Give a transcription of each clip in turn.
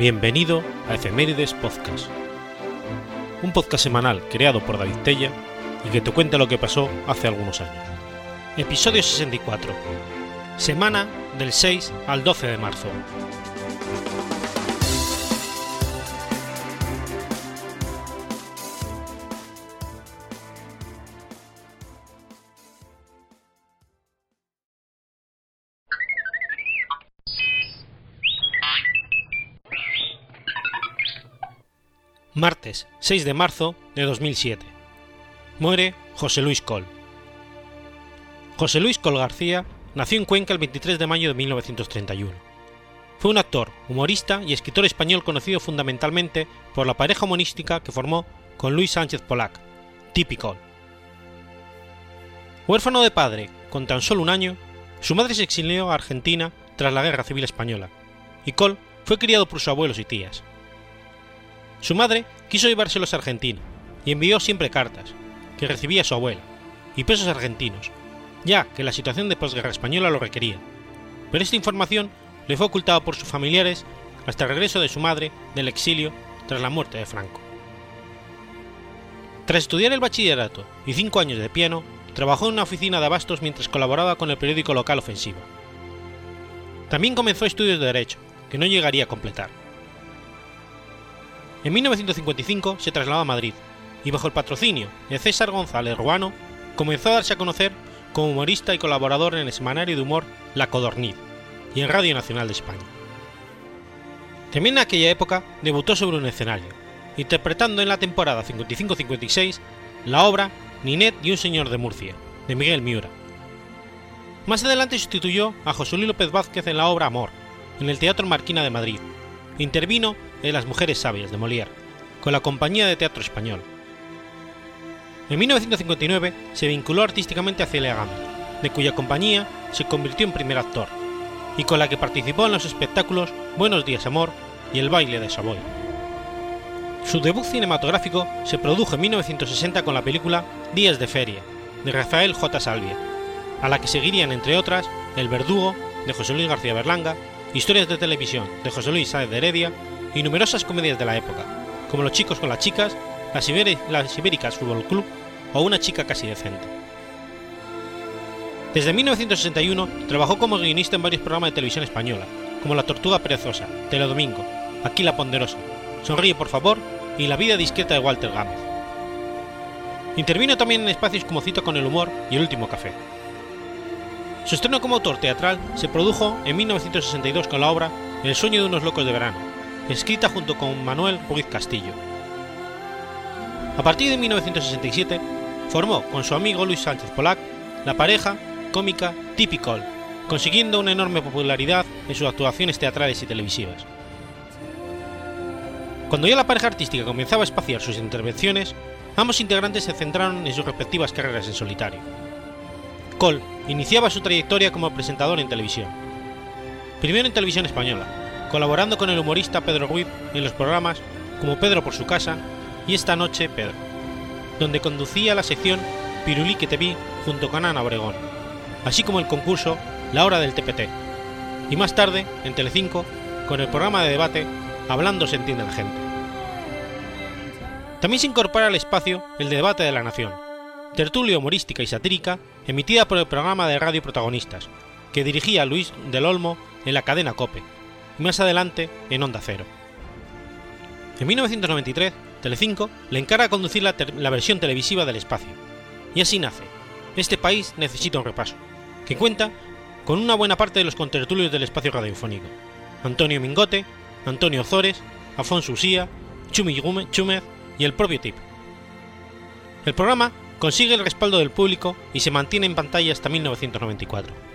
Bienvenido a Efemérides Podcast, un podcast semanal creado por David Tella y que te cuenta lo que pasó hace algunos años. Episodio 64, semana del 6 al 12 de marzo. Martes 6 de marzo de 2007. Muere José Luis Col. José Luis Col García nació en Cuenca el 23 de mayo de 1931. Fue un actor, humorista y escritor español conocido fundamentalmente por la pareja humorística que formó con Luis Sánchez Polac, típico. Huérfano de padre, con tan solo un año, su madre se exilió a Argentina tras la Guerra Civil Española, y Col fue criado por sus abuelos y tías. Su madre quiso llevárselos a Argentina y envió siempre cartas, que recibía su abuela, y pesos argentinos, ya que la situación de posguerra española lo requería, pero esta información le fue ocultada por sus familiares hasta el regreso de su madre del exilio tras la muerte de Franco. Tras estudiar el bachillerato y cinco años de piano, trabajó en una oficina de abastos mientras colaboraba con el periódico local Ofensiva. También comenzó estudios de Derecho, que no llegaría a completar. En 1955 se trasladó a Madrid y bajo el patrocinio de César González Ruano comenzó a darse a conocer como humorista y colaborador en el semanario de humor La Codorniz y en Radio Nacional de España. También en aquella época debutó sobre un escenario, interpretando en la temporada 55-56 la obra Ninet y un señor de Murcia, de Miguel Miura. Más adelante sustituyó a José Luis López Vázquez en la obra Amor, en el Teatro Marquina de Madrid. Intervino en Las Mujeres Sabias de Molière, con la Compañía de Teatro Español. En 1959 se vinculó artísticamente a Celia Gama, de cuya compañía se convirtió en primer actor, y con la que participó en los espectáculos Buenos Días Amor y El Baile de Savoy. Su debut cinematográfico se produjo en 1960 con la película Días de Feria, de Rafael J. Salvia, a la que seguirían, entre otras, El Verdugo, de José Luis García Berlanga, historias de televisión de José Luis Sáez de Heredia y numerosas comedias de la época, como Los chicos con las chicas, Las, Ibéricas Fútbol Club o Una chica casi decente. Desde 1961 trabajó como guionista en varios programas de televisión española, como La Tortuga Perezosa, Teledomingo, Aquí la Ponderosa, Sonríe por favor y La vida discreta de Walter Gámez. Intervino también en espacios como Cita con el Humor y El Último Café. Su estreno como autor teatral se produjo en 1962 con la obra El sueño de unos locos de verano, escrita junto con Manuel Ruiz Castillo. A partir de 1967, formó con su amigo Luis Sánchez Polac la pareja cómica Typical, consiguiendo una enorme popularidad en sus actuaciones teatrales y televisivas. Cuando ya la pareja artística comenzaba a espaciar sus intervenciones, ambos integrantes se centraron en sus respectivas carreras en solitario. Cole iniciaba su trayectoria como presentador en televisión. Primero en televisión española, colaborando con el humorista Pedro Ruiz en los programas como Pedro por su casa y Esta noche Pedro, donde conducía la sección Pirulí que te vi junto con Ana Obregón, así como el concurso La hora del TPT, y más tarde, en Telecinco, con el programa de debate Hablando se entiende la gente. También se incorpora al espacio el de debate de la nación, tertulia humorística y satírica emitida por el programa de radio Protagonistas, que dirigía Luis del Olmo en la cadena Cope, más adelante en Onda Cero. En 1993, Telecinco le encarga conducir la, versión televisiva del espacio, y así nace Este país necesita un repaso, que cuenta con una buena parte de los contertulios del espacio radiofónico, Antonio Mingote, Antonio Zores, Afonso Usía, Chumi Chúmez y el propio Tip. El programa consigue el respaldo del público y se mantiene en pantalla hasta 1994.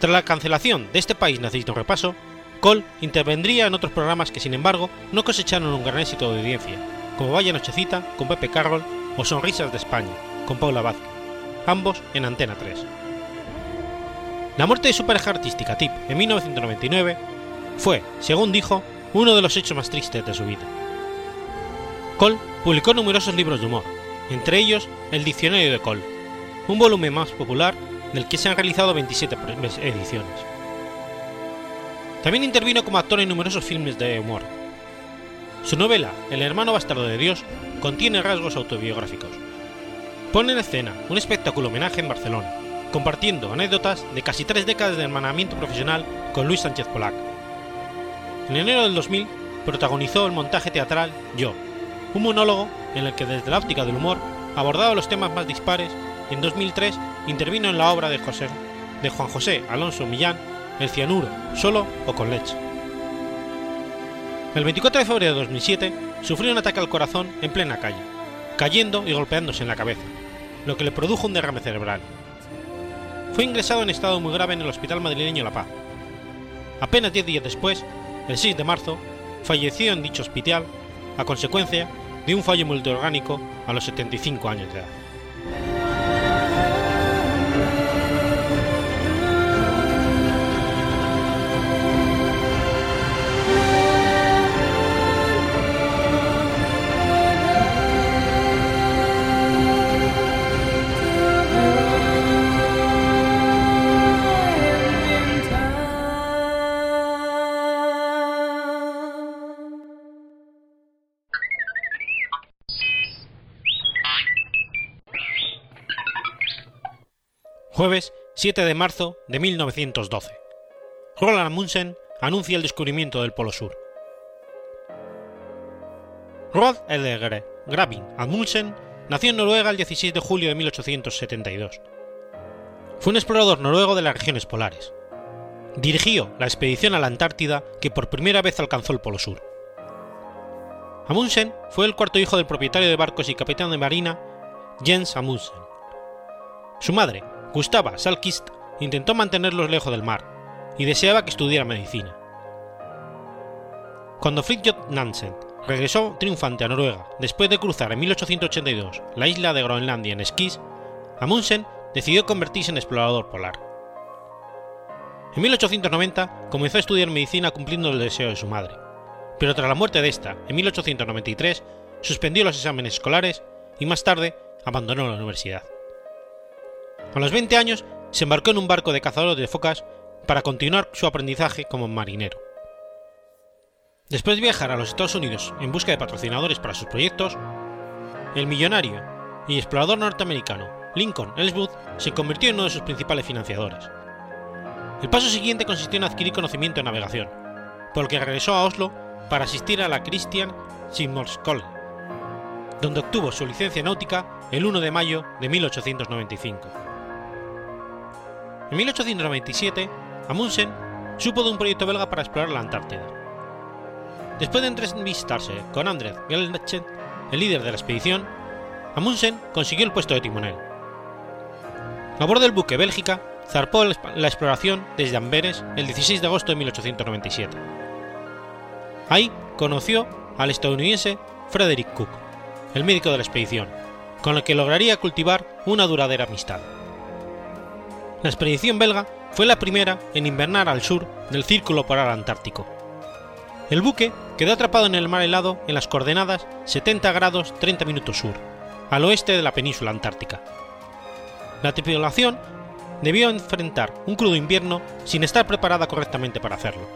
Tras la cancelación de Este país necesita un repaso, Cole intervendría en otros programas que sin embargo no cosecharon un gran éxito de audiencia, como Vaya Nochecita con Pepe Carroll o Sonrisas de España con Paula Vázquez, ambos en Antena 3. La muerte de su pareja artística Tip en 1999 fue, según dijo, uno de los hechos más tristes de su vida. Cole publicó numerosos libros de humor, entre ellos El Diccionario de Cole, un volumen más popular del que se han realizado 27 ediciones. También intervino como actor en numerosos filmes de humor. Su novela El hermano bastardo de Dios contiene rasgos autobiográficos. Pone en escena un espectáculo homenaje en Barcelona, compartiendo anécdotas de casi tres décadas de hermanamiento profesional con Luis Sánchez Polac. En enero del 2000 protagonizó el montaje teatral Yo, un monólogo en el que desde la óptica del humor abordaba los temas más dispares y en 2003 intervino en la obra de, José, de Juan José Alonso Millán, El cianuro, solo o con leche. El 24 de febrero de 2007 sufrió un ataque al corazón en plena calle, cayendo y golpeándose en la cabeza, lo que le produjo un derrame cerebral. Fue ingresado en estado muy grave en el Hospital Madrileño La Paz. Apenas 10 días después, el 6 de marzo, falleció en dicho hospital a consecuencia de un fallo multiorgánico a los 75 años de edad. Jueves 7 de marzo de 1912. Roland Amundsen anuncia el descubrimiento del Polo Sur. Rod Edegre Gravin Amundsen nació en Noruega el 16 de julio de 1872. Fue un explorador noruego de las regiones polares. Dirigió la expedición a la Antártida que por primera vez alcanzó el Polo Sur. Amundsen fue el cuarto hijo del propietario de barcos y capitán de marina Jens Amundsen. Su madre, Gustava Salkist intentó mantenerlos lejos del mar y deseaba que estudiara medicina. Cuando Fridtjof Nansen regresó triunfante a Noruega después de cruzar en 1882 la isla de Groenlandia en esquís, Amundsen decidió convertirse en explorador polar. En 1890 comenzó a estudiar medicina cumpliendo el deseo de su madre, pero tras la muerte de esta, en 1893, suspendió los exámenes escolares y más tarde abandonó la universidad. A los 20 años se embarcó en un barco de cazadores de focas para continuar su aprendizaje como marinero. Después de viajar a los Estados Unidos en busca de patrocinadores para sus proyectos, el millonario y explorador norteamericano Lincoln Ellsworth se convirtió en uno de sus principales financiadores. El paso siguiente consistió en adquirir conocimiento en navegación, por lo que regresó a Oslo para asistir a la Christian Skole, donde obtuvo su licencia náutica el 1 de mayo de 1895. En 1897, Amundsen supo de un proyecto belga para explorar la Antártida. Después de entrevistarse con André Gelnachet, el líder de la expedición, Amundsen consiguió el puesto de timonel. A bordo del buque Bélgica, zarpó la exploración desde Amberes el 16 de agosto de 1897. Ahí conoció al estadounidense Frederick Cook, el médico de la expedición, con el que lograría cultivar una duradera amistad. La expedición belga fue la primera en invernar al sur del Círculo Polar Antártico. El buque quedó atrapado en el mar helado en las coordenadas 70 grados 30 minutos sur, al oeste de la península antártica. La tripulación debió enfrentar un crudo invierno sin estar preparada correctamente para hacerlo.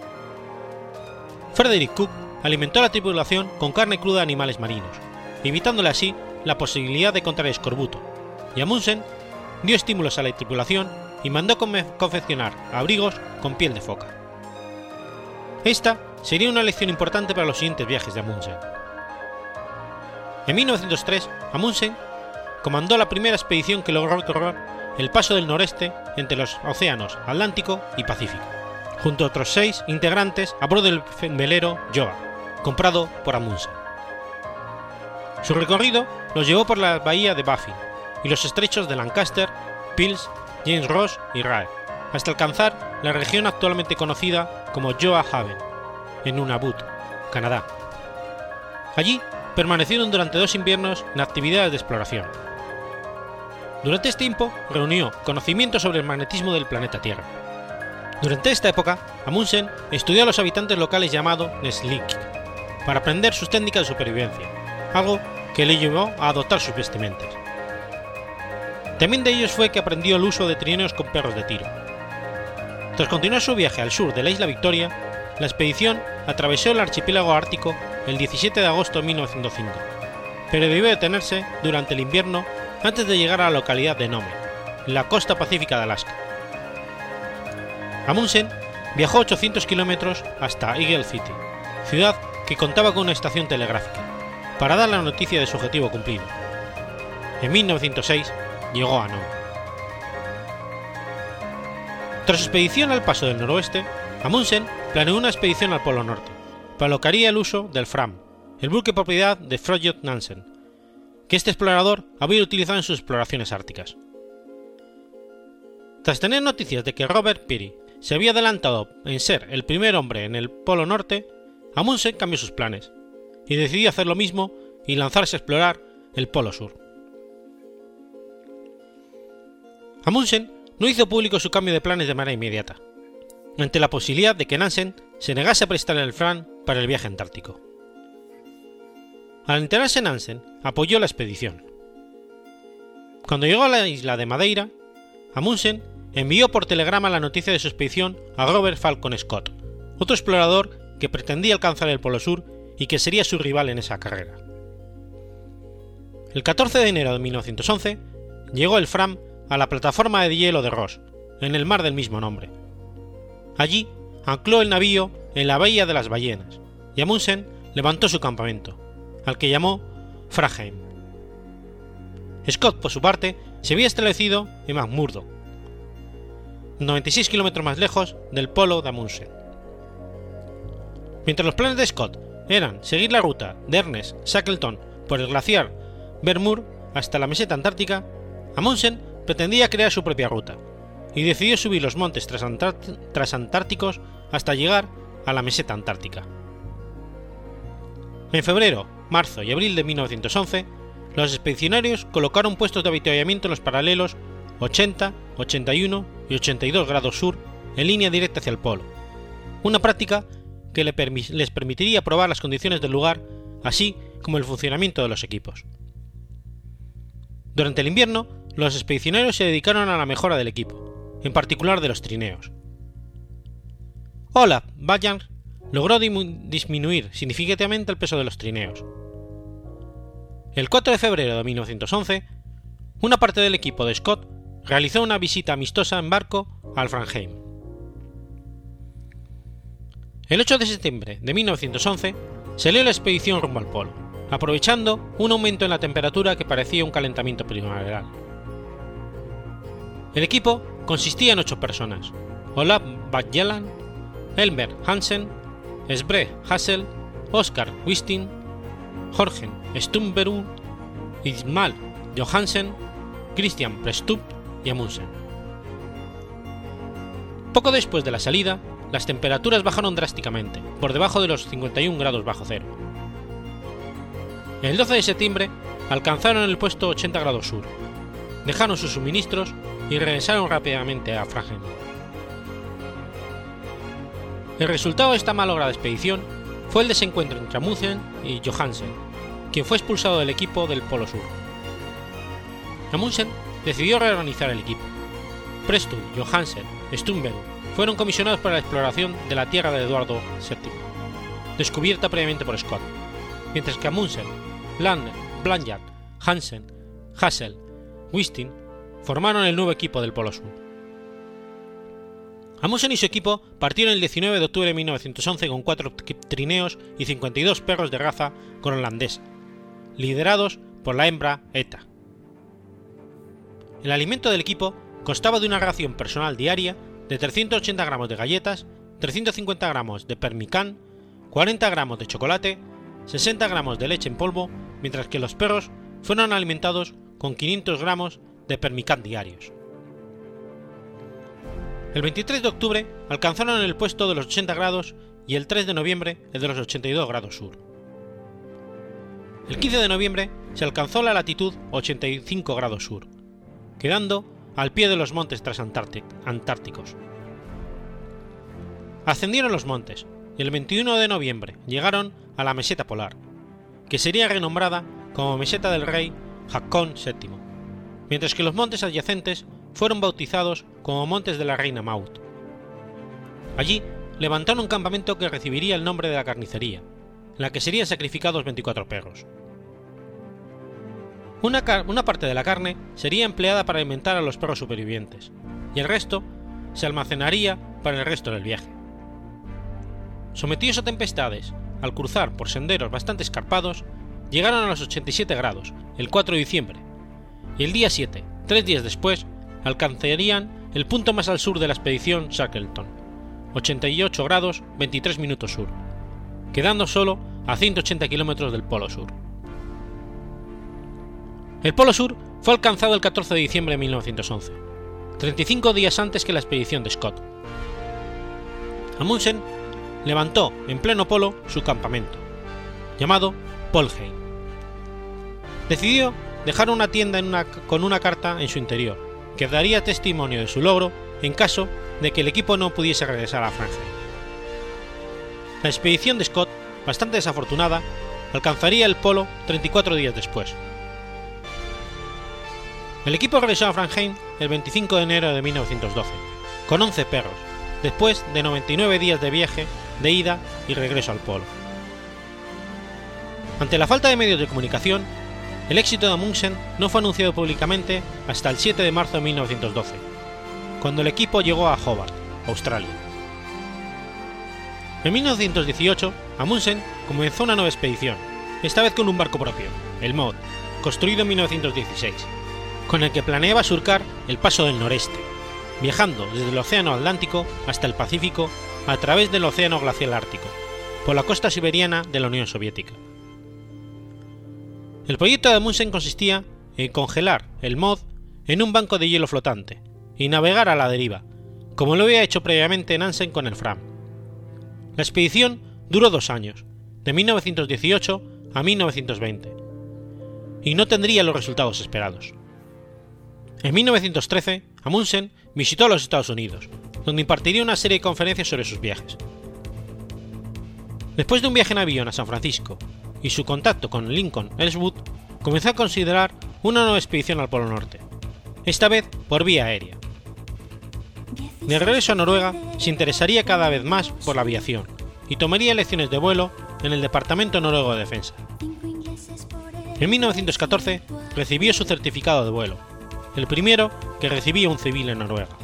Frederick Cook alimentó a la tripulación con carne cruda de animales marinos, evitándole así la posibilidad de contraer escorbuto, y Amundsen dio estímulos a la tripulación y mandó confeccionar abrigos con piel de foca. Esta sería una lección importante para los siguientes viajes de Amundsen. En 1903, Amundsen comandó la primera expedición que logró recorrer el paso del noreste entre los océanos Atlántico y Pacífico, junto a otros seis integrantes a bordo del velero Joa, comprado por Amundsen. Su recorrido los llevó por la bahía de Baffin y los estrechos de Lancaster, Pils James Ross y Rae, hasta alcanzar la región actualmente conocida como Joa Haven, en Nunavut, Canadá. Allí permanecieron durante dos inviernos en actividades de exploración. Durante este tiempo reunió conocimientos sobre el magnetismo del planeta Tierra. Durante esta época, Amundsen estudió a los habitantes locales llamados Neslik para aprender sus técnicas de supervivencia, algo que le llevó a adoptar sus vestimentas. También de ellos fue que aprendió el uso de trineos con perros de tiro. Tras continuar su viaje al sur de la isla Victoria, la expedición atravesó el archipiélago ártico el 17 de agosto de 1905, pero debió detenerse durante el invierno antes de llegar a la localidad de Nome, en la costa pacífica de Alaska. Amundsen viajó 800 kilómetros hasta Eagle City, ciudad que contaba con una estación telegráfica, para dar la noticia de su objetivo cumplido. En 1906 llegó a Nome. Tras su expedición al paso del noroeste, Amundsen planeó una expedición al Polo Norte, para lo que haría el uso del Fram, el buque propiedad de Froðjótt Nansen, que este explorador había utilizado en sus exploraciones árticas. Tras tener noticias de que Robert Peary se había adelantado en ser el primer hombre en el Polo Norte, Amundsen cambió sus planes y decidió hacer lo mismo y lanzarse a explorar el Polo Sur. Amundsen no hizo público su cambio de planes de manera inmediata, ante la posibilidad de que Nansen se negase a prestarle el Fram para el viaje antártico. Al enterarse Nansen, apoyó la expedición. Cuando llegó a la isla de Madeira, Amundsen envió por telegrama la noticia de su expedición a Robert Falcon Scott, otro explorador que pretendía alcanzar el Polo Sur y que sería su rival en esa carrera. El 14 de enero de 1911 llegó el Fram a la plataforma de hielo de Ross, en el mar del mismo nombre. Allí ancló el navío en la bahía de las ballenas y Amundsen levantó su campamento, al que llamó Fragheim. Scott, por su parte, se había establecido en McMurdo, 96 kilómetros más lejos del polo de Amundsen. Mientras los planes de Scott eran seguir la ruta de Ernest Shackleton por el glaciar Vermoor hasta la meseta antártica, Amundsen pretendía crear su propia ruta y decidió subir los montes transantárticos hasta llegar a la meseta antártica. En febrero, marzo y abril de 1911, los expedicionarios colocaron puestos de avituallamiento en los paralelos 80, 81 y 82 grados sur en línea directa hacia el polo, una práctica que les permitiría probar las condiciones del lugar, así como el funcionamiento de los equipos. Durante el invierno, los expedicionarios se dedicaron a la mejora del equipo, en particular de los trineos. Olaf Bajan logró disminuir significativamente el peso de los trineos. El 4 de febrero de 1911, una parte del equipo de Scott realizó una visita amistosa en barco al Franheim. El 8 de septiembre de 1911 salió la expedición rumbo al polo, aprovechando un aumento en la temperatura que parecía un calentamiento primaveral. El equipo consistía en ocho personas: Olaf Bajjalan, Elmer Hansen, Sbre Hassel, Oscar Wisting, Jorgen Stumberud, Ismail Johansen, Christian Prestup y Amundsen. Poco después de la salida, las temperaturas bajaron drásticamente, por debajo de los 51 grados bajo cero. El 12 de septiembre alcanzaron el puesto 80 grados sur, dejaron sus suministros y regresaron rápidamente a Fragen. El resultado de esta malograda expedición fue el desencuentro entre Amundsen y Johansen, quien fue expulsado del equipo del Polo Sur. Amundsen decidió reorganizar el equipo. Preston, Johansen, Stumberg fueron comisionados para la exploración de la tierra de Eduardo VII, descubierta previamente por Scott, mientras que Amundsen, Lander, Blanchard, Hansen, Hassel, Wisting formaron el nuevo equipo del Polo Sur. Amundsen y su equipo partieron el 19 de octubre de 1911 con cuatro trineos y 52 perros de raza groenlandesa, liderados por la hembra ETA. El alimento del equipo constaba de una ración personal diaria de 380 gramos de galletas, 350 gramos de permicán, 40 gramos de chocolate, 60 gramos de leche en polvo, mientras que los perros fueron alimentados con 500 gramos de permicán diarios. El 23 de octubre alcanzaron el puesto de los 80 grados y el 3 de noviembre el de los 82 grados sur. El 15 de noviembre se alcanzó la latitud 85 grados sur, quedando al pie de los montes transantárticos. Ascendieron los montes y el 21 de noviembre llegaron a la meseta polar, que sería renombrada como meseta del rey Haakon VII, mientras que los montes adyacentes fueron bautizados como montes de la reina Maud. Allí levantaron un campamento que recibiría el nombre de la carnicería, en la que serían sacrificados 24 perros. Una, parte de la carne sería empleada para alimentar a los perros supervivientes, y el resto se almacenaría para el resto del viaje. Sometidos a tempestades, al cruzar por senderos bastante escarpados, llegaron a los 87 grados el 4 de diciembre, y el día 7, tres días después, alcanzarían el punto más al sur de la expedición Shackleton, 88 grados 23 minutos sur, quedando solo a 180 kilómetros del Polo Sur. El Polo Sur fue alcanzado el 14 de diciembre de 1911, 35 días antes que la expedición de Scott. Amundsen levantó en pleno polo su campamento, llamado Polheim. Decidió dejar una tienda con una carta en su interior, que daría testimonio de su logro en caso de que el equipo no pudiese regresar a Francia. La expedición de Scott, bastante desafortunada, alcanzaría el polo 34 días después. El equipo regresó a Franheim el 25 de enero de 1912, con 11 perros, después de 99 días de viaje de ida y regreso al polo. Ante la falta de medios de comunicación, el éxito de Amundsen no fue anunciado públicamente hasta el 7 de marzo de 1912, cuando el equipo llegó a Hobart, Australia. En 1918, Amundsen comenzó una nueva expedición, esta vez con un barco propio, el Maud, construido en 1916, con el que planeaba surcar el paso del noreste, viajando desde el Océano Atlántico hasta el Pacífico a través del Océano Glacial Ártico, por la costa siberiana de la Unión Soviética. El proyecto de Amundsen consistía en congelar el MOD en un banco de hielo flotante y navegar a la deriva, como lo había hecho previamente Nansen con el Fram. La expedición duró dos años, de 1918 a 1920, y no tendría los resultados esperados. En 1913, Amundsen visitó a los Estados Unidos, donde impartiría una serie de conferencias sobre sus viajes. Después de un viaje en avión a San Francisco y su contacto con Lincoln Ellswood, comenzó a considerar una nueva expedición al Polo Norte, esta vez por vía aérea. De regreso a Noruega, se interesaría cada vez más por la aviación y tomaría lecciones de vuelo en el Departamento Noruego de Defensa. En 1914 recibió su certificado de vuelo, el primero que recibía un civil en Noruega.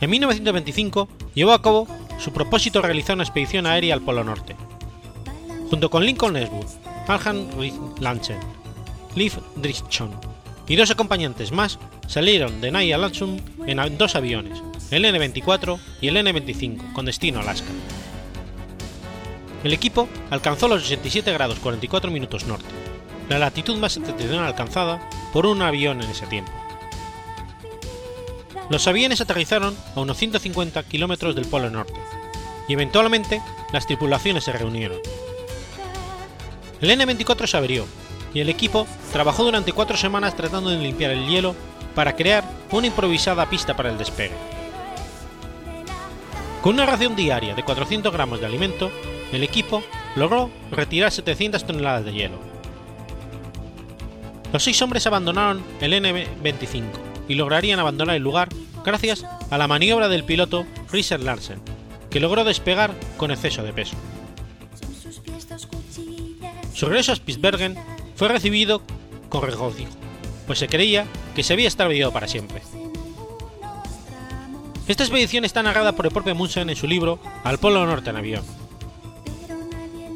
En 1925 llevó a cabo su propósito de realizar una expedición aérea al Polo Norte. Junto con Lincoln Eswood, Alhan Lanchen, Liv Drischon y dos acompañantes más salieron de Naya Latsum en dos aviones, el N-24 y el N-25, con destino a Alaska. El equipo alcanzó los 67 grados 44 minutos norte, la latitud más septentrional alcanzada por un avión en ese tiempo. Los aviones aterrizaron a unos 150 kilómetros del Polo Norte, y eventualmente las tripulaciones se reunieron. El N-24 se averió, y el equipo trabajó durante cuatro semanas tratando de limpiar el hielo para crear una improvisada pista para el despegue. Con una ración diaria de 400 gramos de alimento, el equipo logró retirar 700 toneladas de hielo. Los seis hombres abandonaron el N-25 y lograrían abandonar el lugar gracias a la maniobra del piloto Richard Larsen, que logró despegar con exceso de peso. Su regreso a Spitsbergen fue recibido con regocijo, pues se creía que se había extraviado para siempre. Esta expedición está narrada por el propio Amundsen en su libro Al Polo Norte en avión.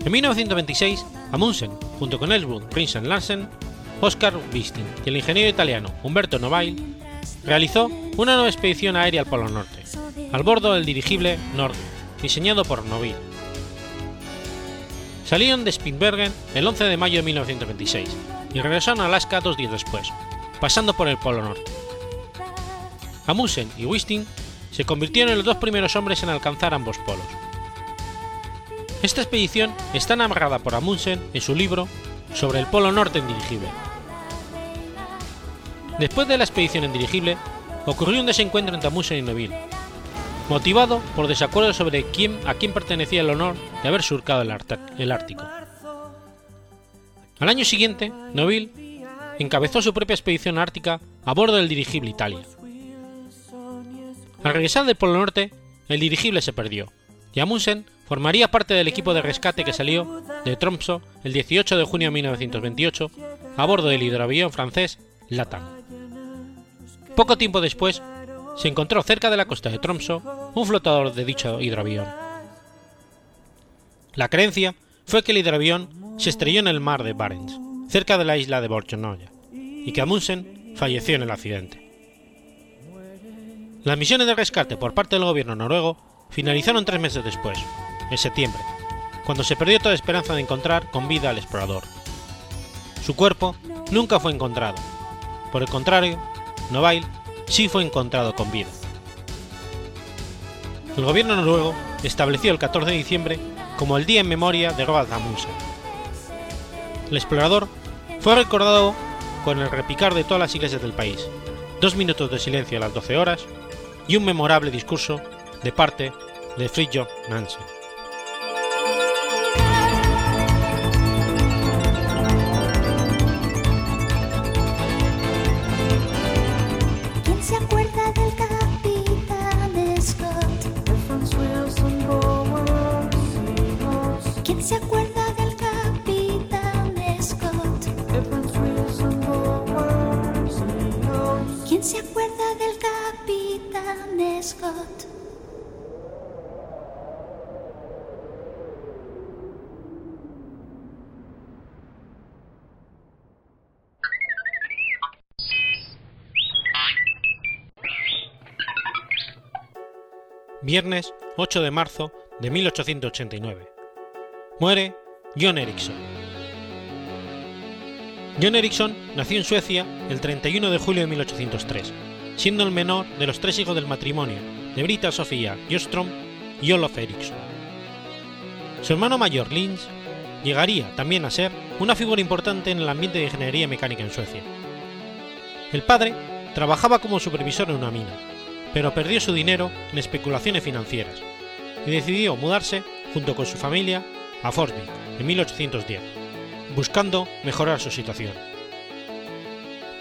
En 1926, Amundsen, junto con Ellswood, Prince Larsen, Oscar Wisting y el ingeniero italiano Umberto Novail, realizó una nueva expedición aérea al Polo Norte, al bordo del dirigible Nord, diseñado por Noville. Salieron de Spitsbergen el 11 de mayo de 1926 y regresaron a Alaska dos días después, pasando por el Polo Norte. Amundsen y Wisting se convirtieron en los dos primeros hombres en alcanzar ambos polos. Esta expedición está narrada por Amundsen en su libro sobre el Polo Norte en dirigible, Después de la expedición en dirigible, ocurrió un desencuentro entre Amundsen y Neville, motivado por desacuerdos sobre quién, a quién pertenecía el honor de haber surcado el, Ártico. Al año siguiente, Neville encabezó su propia expedición ártica a bordo del dirigible Italia. Al regresar del Polo Norte, el dirigible se perdió, y Amundsen formaría parte del equipo de rescate que salió de Tromsø el 18 de junio de 1928 a bordo del hidroavión francés Latam. Poco tiempo después, se encontró cerca de la costa de Tromsø un flotador de dicho hidroavión. La creencia fue que el hidroavión se estrelló en el mar de Barents, cerca de la isla de Borchonoya, y que Amundsen falleció en el accidente. Las misiones de rescate por parte del gobierno noruego finalizaron tres meses después, en septiembre, cuando se perdió toda esperanza de encontrar con vida al explorador. Su cuerpo nunca fue encontrado. Por el contrario, Novail sí fue encontrado con vida. El gobierno noruego estableció el 14 de diciembre como el día en memoria de Roald Amundsen. El explorador fue recordado con el repicar de todas las iglesias del país, dos minutos de silencio a las 12 horas y un memorable discurso de parte de Fridtjof Nansen. Viernes 8 de marzo de 1889. Muere John Ericsson. John Ericsson nació en Suecia el 31 de julio de 1803, siendo el menor de los tres hijos del matrimonio de Brita Sofía Jostrom y Olof Ericsson. Su hermano mayor, Lins, llegaría también a ser una figura importante en el ambiente de ingeniería mecánica en Suecia. El padre trabajaba como supervisor en una mina, pero perdió su dinero en especulaciones financieras y decidió mudarse junto con su familia a Forsvik en 1810, buscando mejorar su situación.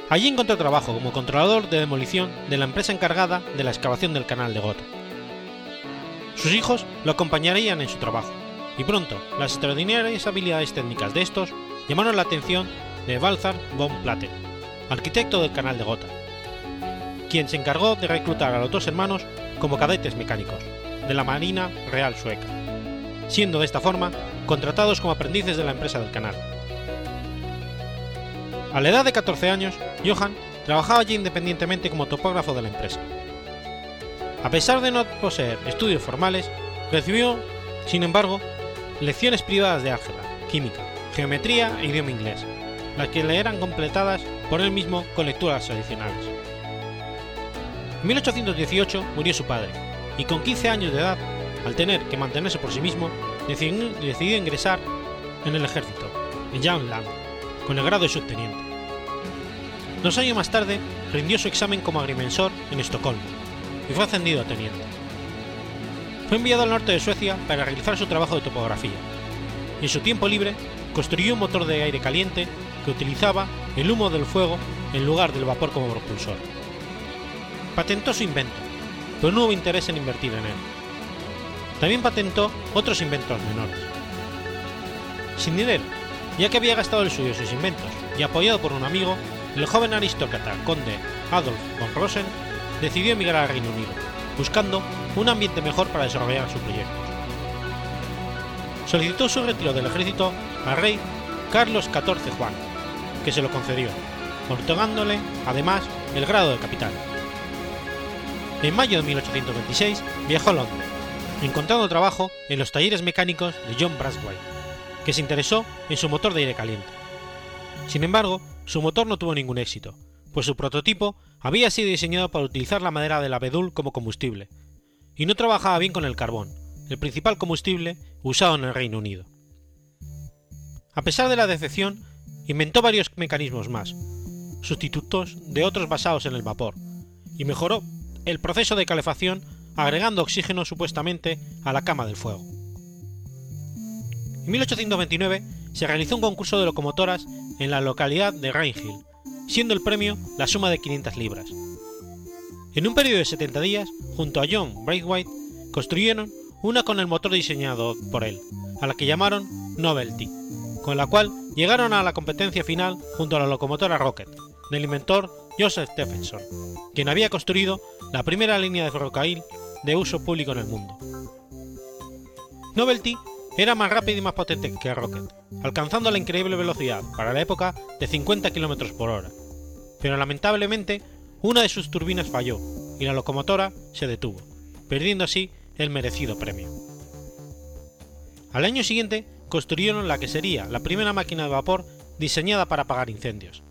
Allí encontró trabajo como controlador de demolición de la empresa encargada de la excavación del canal de Gotha. Sus hijos lo acompañarían en su trabajo, y pronto las extraordinarias habilidades técnicas de estos llamaron la atención de Balthar von Platen, arquitecto del canal de Gotha, quien se encargó de reclutar a los dos hermanos como cadetes mecánicos de la Marina Real Sueca, siendo de esta forma contratados como aprendices de la empresa del canal. A la edad de 14 años, Johan trabajaba allí independientemente como topógrafo de la empresa. A pesar de no poseer estudios formales, recibió, sin embargo, lecciones privadas de álgebra, química, geometría e idioma inglés, las que le eran completadas por él mismo con lecturas adicionales. En 1818 murió su padre, y con 15 años de edad, al tener que mantenerse por sí mismo, decidió, ingresar en el ejército, en Land, con el grado de subteniente. Dos años más tarde, rindió su examen como agrimensor en Estocolmo y fue ascendido a teniente. Fue enviado al norte de Suecia para realizar su trabajo de topografía, y en su tiempo libre construyó un motor de aire caliente que utilizaba el humo del fuego en lugar del vapor como propulsor. Patentó su invento, pero no hubo interés en invertir en él. También patentó otros inventos menores. Sin dinero, ya que había gastado el suyo sus inventos, y apoyado por un amigo, el joven aristócrata conde Adolf von Rosen decidió emigrar al Reino Unido, buscando un ambiente mejor para desarrollar sus proyectos. Solicitó su retiro del ejército al rey Carlos XIV Juan, que se lo concedió, otorgándole además el grado de capitán. En mayo de 1826 viajó a Londres, encontrando trabajo en los talleres mecánicos de John Braswell, que se interesó en su motor de aire caliente. Sin embargo, su motor no tuvo ningún éxito, pues su prototipo había sido diseñado para utilizar la madera del abedul como combustible, y no trabajaba bien con el carbón, el principal combustible usado en el Reino Unido. A pesar de la decepción, inventó varios mecanismos más, sustitutos de otros basados en el vapor, y mejoró el proceso de calefacción agregando oxígeno supuestamente a la cama del fuego. En 1829 se realizó un concurso de locomotoras en la localidad de Rainhill, siendo el premio la suma de 500 libras. En un periodo de 70 días, junto a John Braithwaite, construyeron una con el motor diseñado por él, a la que llamaron Novelty, con la cual llegaron a la competencia final junto a la locomotora Rocket, del inventor Joseph Stephenson, quien había construido la primera línea de ferrocarril de uso público en el mundo. Novelty era más rápida y más potente que Rocket, alcanzando la increíble velocidad para la época de 50 km por hora, pero lamentablemente una de sus turbinas falló y la locomotora se detuvo, perdiendo así el merecido premio. Al año siguiente construyeron la que sería la primera máquina de vapor diseñada para apagar incendios,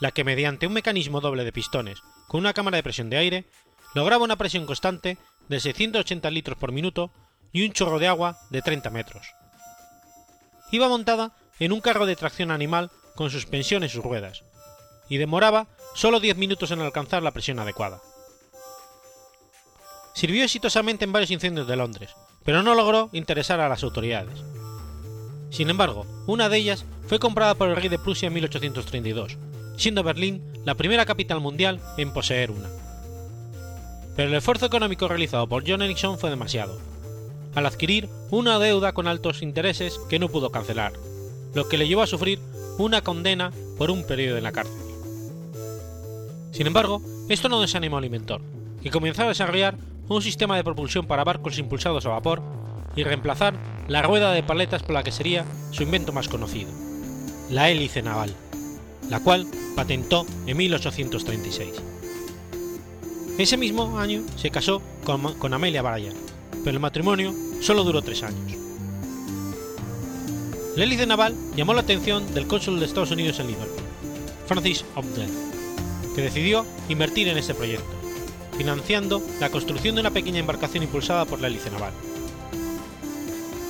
la que mediante un mecanismo doble de pistones con una cámara de presión de aire lograba una presión constante de 680 litros por minuto y un chorro de agua de 30 metros. Iba montada en un carro de tracción animal con suspensión en sus ruedas, y demoraba solo 10 minutos en alcanzar la presión adecuada. Sirvió exitosamente en varios incendios de Londres, pero no logró interesar a las autoridades. Sin embargo, una de ellas fue comprada por el rey de Prusia en 1832, siendo Berlín la primera capital mundial en poseer una. Pero el esfuerzo económico realizado por John Ericsson fue demasiado, al adquirir una deuda con altos intereses que no pudo cancelar, lo que le llevó a sufrir una condena por un periodo en la cárcel. Sin embargo, esto no desanimó al inventor, que comenzó a desarrollar un sistema de propulsión para barcos impulsados a vapor y reemplazar la rueda de paletas por la que sería su invento más conocido, la hélice naval, la cual patentó en 1836. Ese mismo año se casó con, con Amelia Bryan, pero el matrimonio solo duró tres años. La hélice naval llamó la atención del cónsul de Estados Unidos en Liverpool, Francis Ogden, que decidió invertir en este proyecto, financiando la construcción de una pequeña embarcación impulsada por la hélice naval.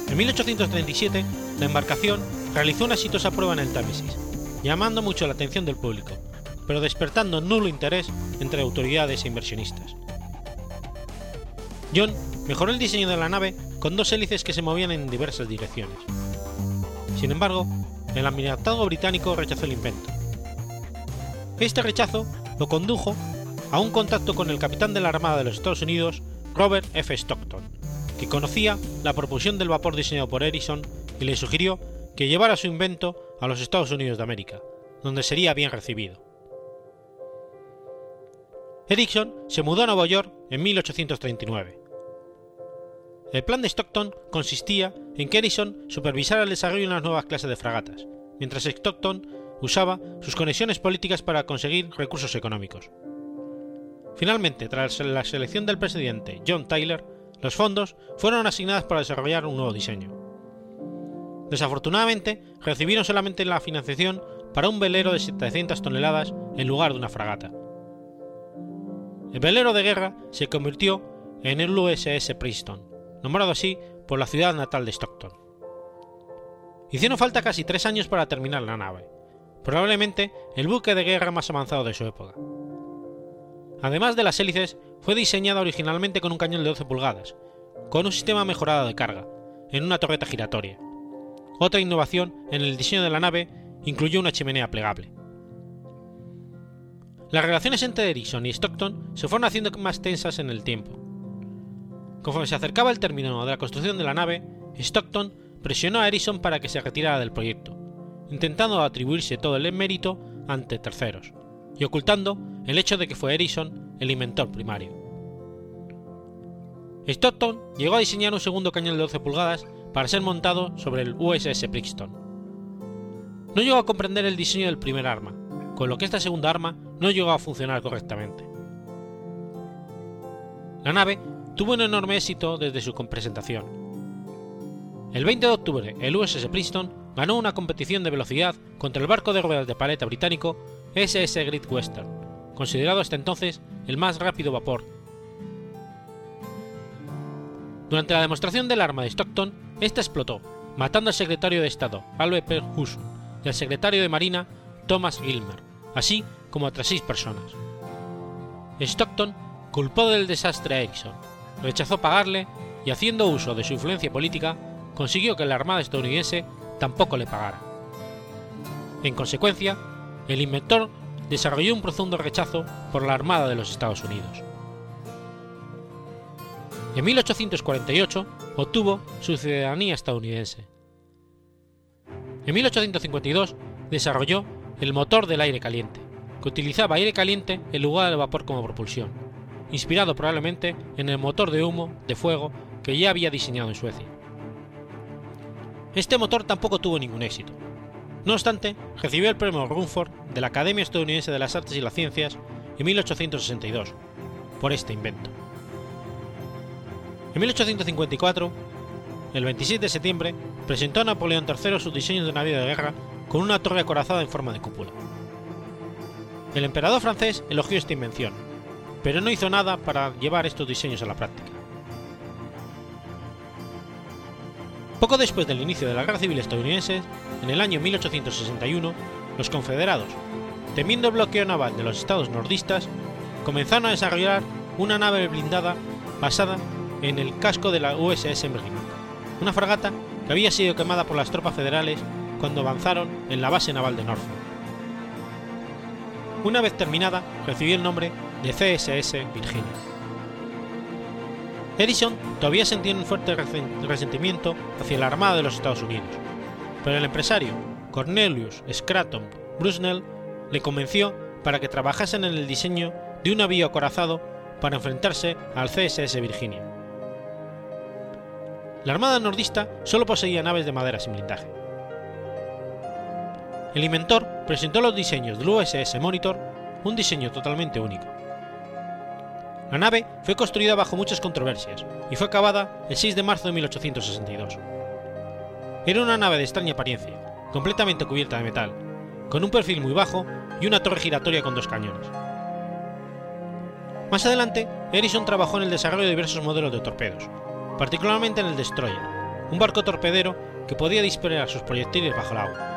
En 1837, la embarcación realizó una exitosa prueba en el Támesis, llamando mucho la atención del público, pero despertando nulo interés entre autoridades e inversionistas. John mejoró el diseño de la nave con dos hélices que se movían en diversas direcciones. Sin embargo, el almirantado británico rechazó el invento. Este rechazo lo condujo a un contacto con el capitán de la Armada de los Estados Unidos, Robert F. Stockton, que conocía la propulsión del vapor diseñado por Edison y le sugirió que llevara su invento a los Estados Unidos de América, donde sería bien recibido. Ericsson se mudó a Nueva York en 1839. El plan de Stockton consistía en que Edison supervisara el desarrollo de unas nuevas clases de fragatas, mientras Stockton usaba sus conexiones políticas para conseguir recursos económicos. Finalmente, tras la selección del presidente John Tyler, los fondos fueron asignados para desarrollar un nuevo diseño. Desafortunadamente, recibieron solamente la financiación para un velero de 700 toneladas en lugar de una fragata. El velero de guerra se convirtió en el USS Princeton, nombrado así por la ciudad natal de Stockton. Hicieron falta casi tres años para terminar la nave, probablemente el buque de guerra más avanzado de su época. Además de las hélices, fue diseñada originalmente con un cañón de 12 pulgadas, con un sistema mejorado de carga, en una torreta giratoria. Otra innovación en el diseño de la nave incluyó una chimenea plegable. Las relaciones entre Ericsson y Stockton se fueron haciendo más tensas en el tiempo. Conforme se acercaba el término de la construcción de la nave, Stockton presionó a Ericsson para que se retirara del proyecto, intentando atribuirse todo el mérito ante terceros, y ocultando el hecho de que fue Ericsson el inventor primario. Stockton llegó a diseñar un segundo cañón de 12 pulgadas para ser montado sobre el USS Princeton. No llegó a comprender el diseño del primer arma, con lo que esta segunda arma no llegó a funcionar correctamente. La nave tuvo un enorme éxito desde su presentación. El 20 de octubre, el USS Princeton ganó una competición de velocidad contra el barco de ruedas de paleta británico SS Great Western, considerado hasta entonces el más rápido vapor. Durante la demostración del arma de Stockton, esta explotó, matando al secretario de Estado Albert P. Husson y al secretario de Marina Thomas Gilmer, así como a otras seis personas. Stockton culpó del desastre a Erickson, rechazó pagarle y haciendo uso de su influencia política consiguió que la Armada estadounidense tampoco le pagara. En consecuencia, el inventor desarrolló un profundo rechazo por la Armada de los Estados Unidos. En 1848 obtuvo su ciudadanía estadounidense. En 1852 desarrolló el motor del aire caliente, que utilizaba aire caliente en lugar de vapor como propulsión, inspirado probablemente en el motor de humo de fuego que ya había diseñado en Suecia. Este motor tampoco tuvo ningún éxito. No obstante, recibió el premio Rumford de la Academia Estadounidense de las Artes y las Ciencias en 1862 por este invento. En 1854, el 27 de septiembre, presentó a Napoleón III sus diseños de navío de guerra con una torre acorazada en forma de cúpula. El emperador francés elogió esta invención, pero no hizo nada para llevar estos diseños a la práctica. Poco después del inicio de la Guerra Civil estadounidense, en el año 1861, los confederados, temiendo el bloqueo naval de los estados nordistas, comenzaron a desarrollar una nave blindada basada en el casco de la USS Merrimack, una fragata que había sido quemada por las tropas federales cuando avanzaron en la base naval de Norfolk. Una vez terminada, recibió el nombre de CSS Virginia. Edison todavía sentía un fuerte resentimiento hacia la Armada de los Estados Unidos, pero el empresario Cornelius Scranton Brusnell le convenció para que trabajasen en el diseño de un navío acorazado para enfrentarse al CSS Virginia. La Armada nordista solo poseía naves de madera sin blindaje. El inventor presentó los diseños del USS Monitor, un diseño totalmente único. La nave fue construida bajo muchas controversias y fue acabada el 6 de marzo de 1862. Era una nave de extraña apariencia, completamente cubierta de metal, con un perfil muy bajo y una torre giratoria con dos cañones. Más adelante, Edison trabajó en el desarrollo de diversos modelos de torpedos, particularmente en el Destroyer, un barco torpedero que podía disparar sus proyectiles bajo el agua.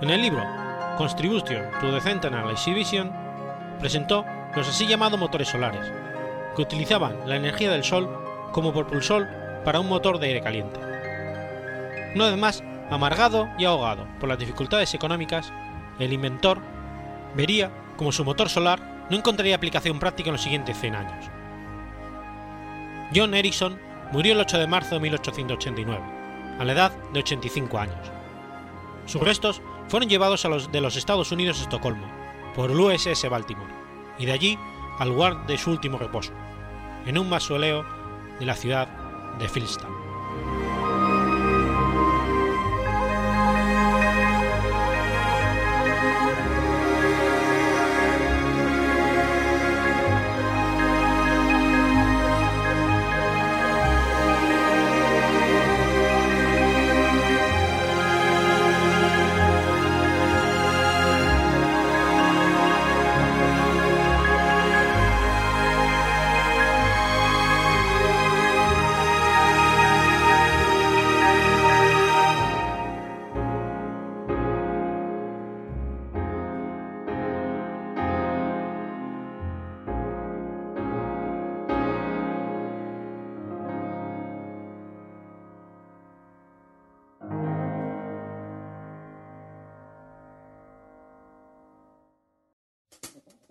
En el libro Contribution to the Centennial Exhibition presentó los así llamados motores solares, que utilizaban la energía del sol como propulsor para un motor de aire caliente. Una vez amargado y ahogado por las dificultades económicas, el inventor vería como su motor solar no encontraría aplicación práctica en los siguientes 100 años. John Ericsson murió el 8 de marzo de 1889, a la edad de 85 años. Sus restos fueron llevados a los de los Estados Unidos a Estocolmo por el USS Baltimore y de allí al lugar de su último reposo, en un mausoleo de la ciudad de Philstown.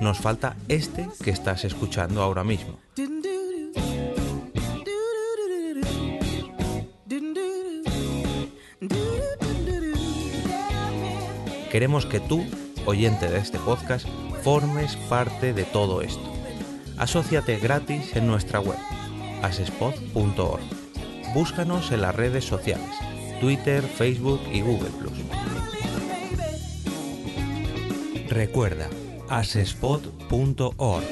Nos falta este que estás escuchando ahora mismo. Queremos que tú, oyente de este podcast, formes parte de todo esto. Asociate gratis en nuestra web, asespod.org. Búscanos en las redes sociales, Twitter, Facebook y Google ⁇ Recuerda, asespod.org.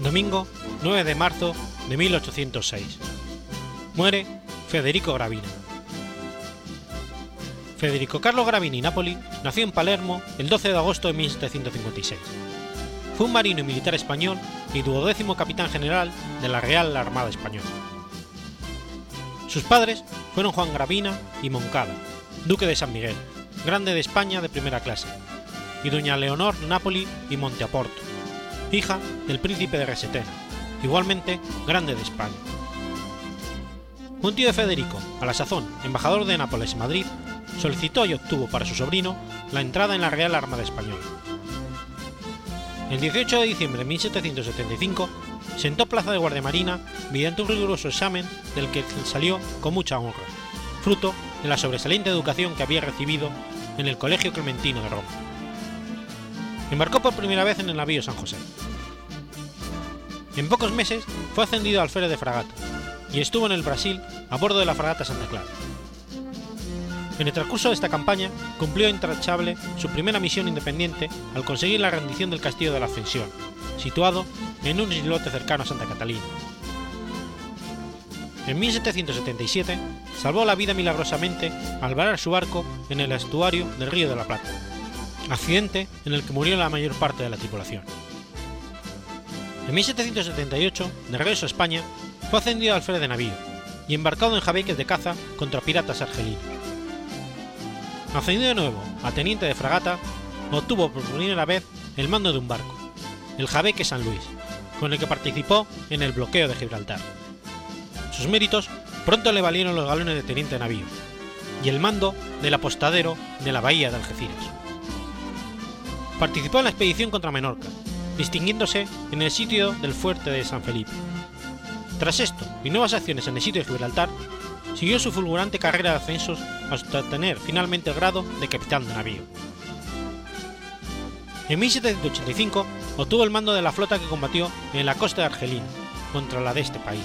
Domingo 9 de marzo de 1806. Muere Federico Gravina, Federico Carlo Gravini Napoli nació en Palermo el 12 de agosto de 1756. Fue un marino y militar español y duodécimo capitán general de la Real Armada Española. Sus padres fueron Juan Gravina y Moncada, duque de San Miguel, grande de España de primera clase, y doña Leonor Napoli y Monteaporto, hija del príncipe de Resetena, igualmente grande de España. Un tío de Federico, a la sazón embajador de Nápoles en Madrid, solicitó y obtuvo para su sobrino la entrada en la Real Armada Española. El 18 de diciembre de 1775 sentó plaza de guardia marina mediante un riguroso examen del que salió con mucha honra, fruto de la sobresaliente educación que había recibido en el Colegio Clementino de Roma. Embarcó por primera vez en el navío San José. En pocos meses fue ascendido al alférez de fragata y estuvo en el Brasil a bordo de la fragata Santa Clara. En el transcurso de esta campaña cumplió intachable su primera misión independiente al conseguir la rendición del castillo de la Ascensión, situado en un islote cercano a Santa Catalina. En 1777 salvó la vida milagrosamente al varar su barco en el estuario del Río de la Plata, accidente en el que murió la mayor parte de la tripulación. En 1778, de regreso a España, fue ascendido al alférez de navío y embarcado en jabeques de caza contra piratas argelinos. Ascendido de nuevo a teniente de fragata, obtuvo por primera vez el mando de un barco, el Jabeque San Luis, con el que participó en el bloqueo de Gibraltar. Sus méritos pronto le valieron los galones de teniente de navío y el mando del apostadero de la bahía de Algeciras. Participó en la expedición contra Menorca, distinguiéndose en el sitio del fuerte de San Felipe. Tras esto y nuevas acciones en el sitio de Gibraltar, siguió su fulgurante carrera de ascensos hasta obtener finalmente el grado de capitán de navío. En 1785 obtuvo el mando de la flota que combatió en la costa de Argelina contra la de este país.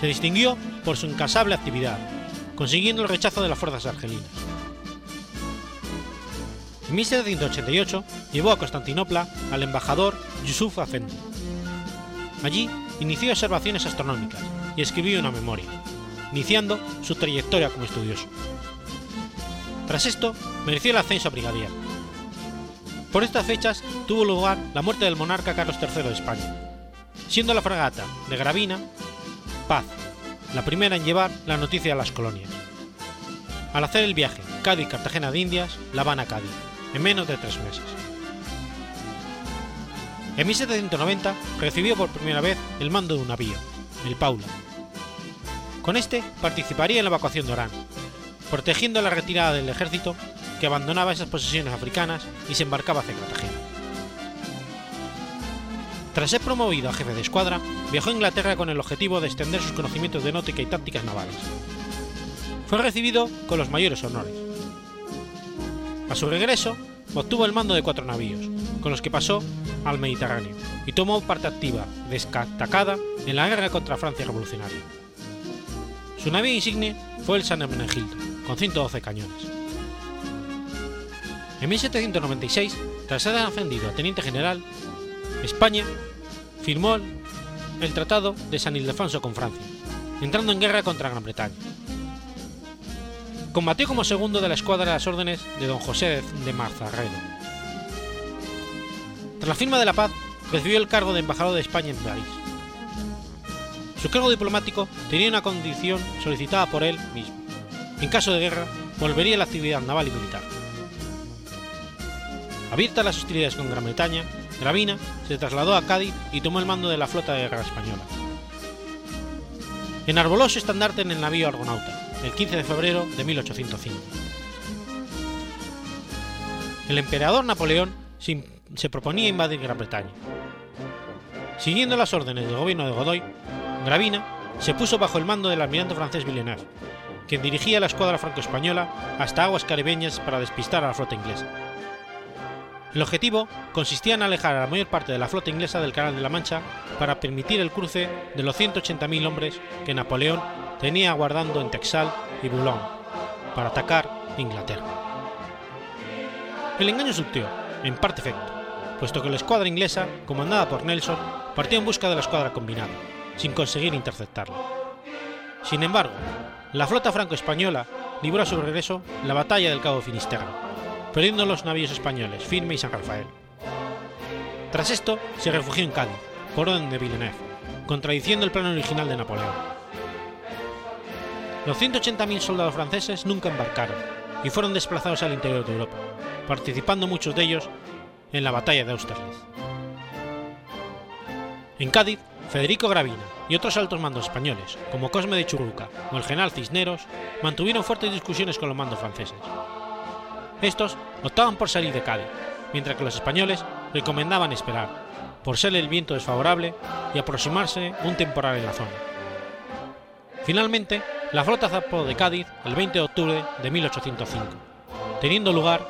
Se distinguió por su incansable actividad, consiguiendo el rechazo de las fuerzas argelinas. En 1788 llevó a Constantinopla al embajador Yusuf Afendi. Allí inició observaciones astronómicas y escribió una memoria, iniciando su trayectoria como estudioso. Tras esto, mereció el ascenso a brigadier. Por estas fechas tuvo lugar la muerte del monarca Carlos III de España, siendo la fragata de Gravina Paz la primera en llevar la noticia a las colonias. Al hacer el viaje Cádiz-Cartagena de Indias, La Habana-Cádiz, en menos de tres meses. En 1790 recibió por primera vez el mando de un navío, el Paula. Con este participaría en la evacuación de Orán, protegiendo la retirada del ejército que abandonaba esas posesiones africanas y se embarcaba hacia Cartagena. Tras ser promovido a jefe de escuadra, viajó a Inglaterra con el objetivo de extender sus conocimientos de náutica y tácticas navales. Fue recibido con los mayores honores. A su regreso, obtuvo el mando de cuatro navíos, con los que pasó al Mediterráneo y tomó parte activa, destacada, en la guerra contra Francia revolucionaria. Su navío insigne fue el San Hermenegildo, con 112 cañones. En 1796, tras ser ascendido a teniente general, España firmó el Tratado de San Ildefonso con Francia, entrando en guerra contra Gran Bretaña. Combatió como segundo de la escuadra de las órdenes de don José de Marzarredo. Tras la firma de la paz, recibió el cargo de embajador de España en París. Su cargo diplomático tenía una condición solicitada por él mismo. En caso de guerra, volvería a la actividad naval y militar. Abiertas las hostilidades con Gran Bretaña, Gravina se trasladó a Cádiz y tomó el mando de la flota de guerra española. Enarboló su estandarte en el navío Argonauta, el 15 de febrero de 1805. El emperador Napoleón se, proponía invadir Gran Bretaña. Siguiendo las órdenes del gobierno de Godoy, Gravina se puso bajo el mando del almirante francés Villeneuve, quien dirigía la escuadra franco-española hasta aguas caribeñas para despistar a la flota inglesa. El objetivo consistía en alejar a la mayor parte de la flota inglesa del Canal de la Mancha para permitir el cruce de los 180.000 hombres que Napoleón tenía aguardando en Texal y Boulogne para atacar Inglaterra. El engaño surtió, en parte efecto, puesto que la escuadra inglesa, comandada por Nelson, partió en busca de la escuadra combinada, sin conseguir interceptarla. Sin embargo, la flota franco-española libró a su regreso la batalla del Cabo Finisterre, perdiendo los navíos españoles Firme y San Rafael. Tras esto, se refugió en Cádiz, por orden de Villeneuve, contradiciendo el plan original de Napoleón. Los 180.000 soldados franceses nunca embarcaron y fueron desplazados al interior de Europa, participando muchos de ellos en la batalla de Austerlitz. En Cádiz, Federico Gravina y otros altos mandos españoles, como Cosme de Churruca o el general Cisneros, mantuvieron fuertes discusiones con los mandos franceses. Estos optaban por salir de Cádiz, mientras que los españoles recomendaban esperar, por ser el viento desfavorable y aproximarse un temporal en la zona. Finalmente, la flota zarpó de Cádiz el 20 de octubre de 1805, teniendo lugar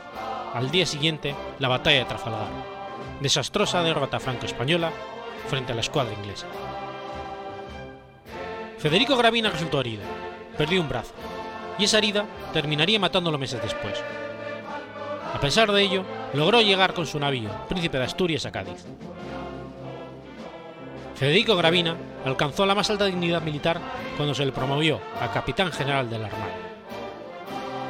al día siguiente la batalla de Trafalgar, desastrosa derrota franco-española frente a la escuadra inglesa. Federico Gravina resultó herido, perdió un brazo, y esa herida terminaría matándolo meses después. A pesar de ello, logró llegar con su navío, Príncipe de Asturias, a Cádiz. Federico Gravina alcanzó la más alta dignidad militar cuando se le promovió a capitán general de la Armada.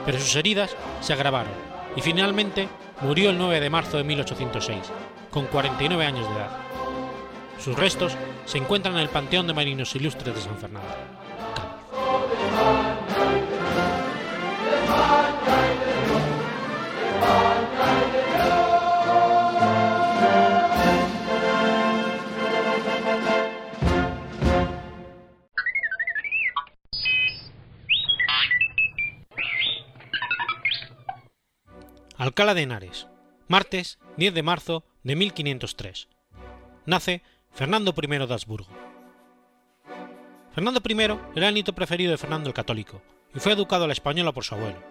Pero sus heridas se agravaron y finalmente murió el 9 de marzo de 1806, con 49 años de edad. Sus restos se encuentran en el Panteón de Marinos Ilustres de San Fernando. Alcalá de Henares, martes 10 de marzo de 1503. Nace Fernando I de Habsburgo. Fernando I era el nieto preferido de Fernando el Católico y fue educado a la española por su abuelo.